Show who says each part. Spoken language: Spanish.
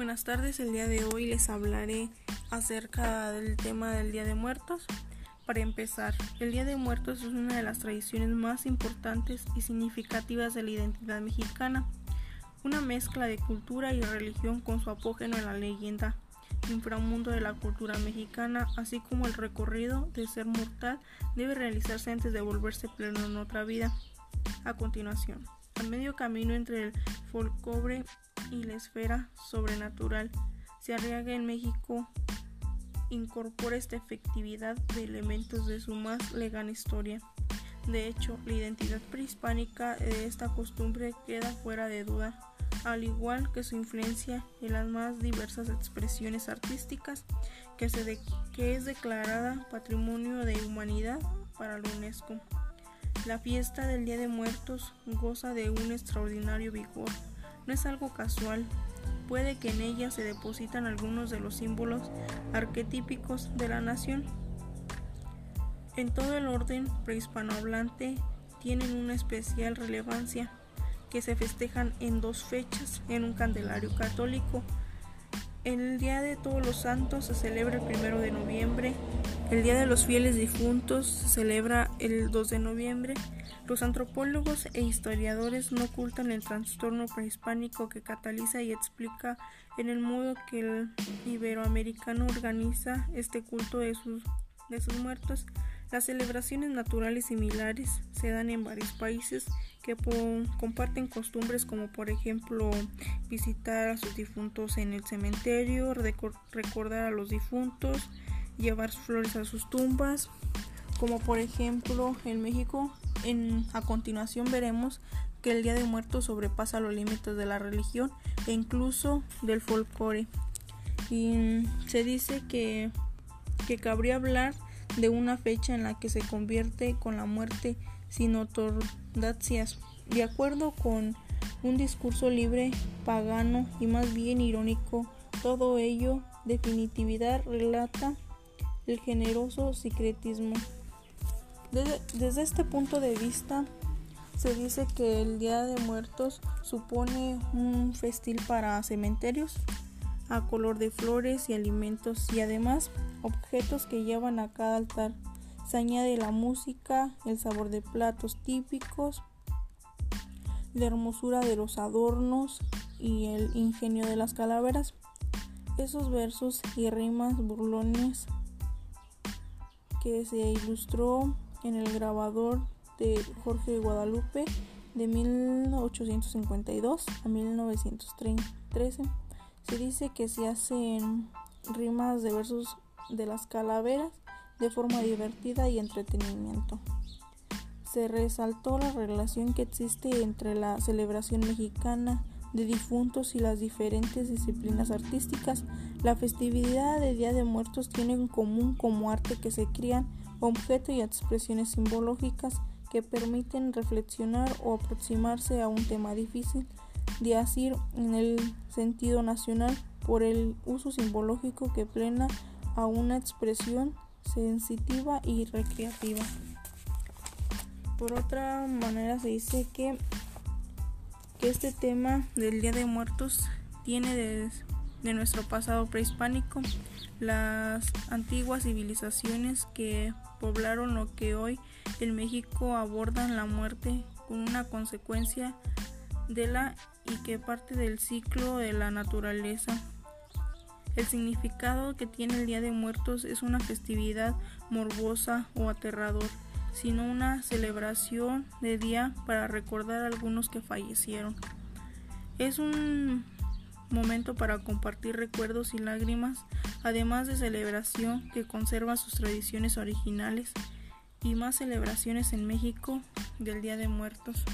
Speaker 1: Buenas tardes, el día de hoy les hablaré acerca del tema del Día de Muertos. Para empezar, el Día de Muertos es una de las tradiciones más importantes y significativas de la identidad mexicana, una mezcla de cultura y religión con su apógeno en la leyenda inframundo de la cultura mexicana, así como el recorrido de ser mortal debe realizarse antes de volverse pleno en otra vida. A continuación, a medio camino entre el folclore y la esfera sobrenatural. Se arriesga en México incorpora esta efectividad de elementos de su más lejana historia. De hecho, la identidad prehispánica de esta costumbre queda fuera de duda, al igual que su influencia en las más diversas expresiones artísticas que, que es declarada Patrimonio de Humanidad para la UNESCO. La fiesta del Día de Muertos goza de un extraordinario vigor es algo casual. Puede que en ella se depositan algunos de los símbolos arquetípicos de la nación. En todo el orden prehispanohablante tienen una especial relevancia que se festejan en dos fechas en un candelario católico. El Día de Todos los Santos se celebra el primero de noviembre, el Día de los Fieles Difuntos se celebra el 2 de noviembre los antropólogos e historiadores no ocultan el trastorno prehispánico que cataliza y explica en el modo que el iberoamericano organiza este culto de sus, de sus muertos. Las celebraciones naturales similares se dan en varios países que comparten costumbres como por ejemplo visitar a sus difuntos en el cementerio, recordar a los difuntos, llevar flores a sus tumbas, como por ejemplo en México en, a continuación veremos que el Día de Muertos sobrepasa los límites de la religión e incluso del folclore. Y se dice que, que cabría hablar de una fecha en la que se convierte con la muerte sin ortodoxias. De acuerdo con un discurso libre, pagano y más bien irónico, todo ello definitividad relata el generoso secretismo desde, este punto de vista, se dice que el Día de Muertos supone un festín para cementerios a color de flores y alimentos y además objetos que llevan a cada altar. Se añade la música, el sabor de platos típicos, la hermosura de los adornos y el ingenio de las calaveras. Esos versos y rimas burlones que se ilustró en el grabador de Jorge Guadalupe de 1852 a 1913. Se dice que se hacen rimas de versos de las calaveras de forma divertida y entretenimiento. Se resaltó la relación que existe entre la celebración mexicana de difuntos y las diferentes disciplinas artísticas. La festividad de Día de Muertos tiene en común como arte que se crían objeto y expresiones simbológicas que permiten reflexionar o aproximarse a un tema difícil de asir en el sentido nacional por el uso simbológico que plena a una expresión sensitiva y recreativa. Por otra manera se dice que, que este tema del Día de Muertos tiene de, nuestro pasado prehispánico las antiguas civilizaciones que poblaron lo que hoy en México abordan la muerte con una consecuencia de la y que parte del ciclo de la naturaleza. El significado que tiene el Día de Muertos es una festividad morbosa o aterrador, sino una celebración de día para recordar a algunos que fallecieron. Es un momento para compartir recuerdos y lágrimas, además de celebración que conserva sus tradiciones originales y más celebraciones en México del Día de Muertos.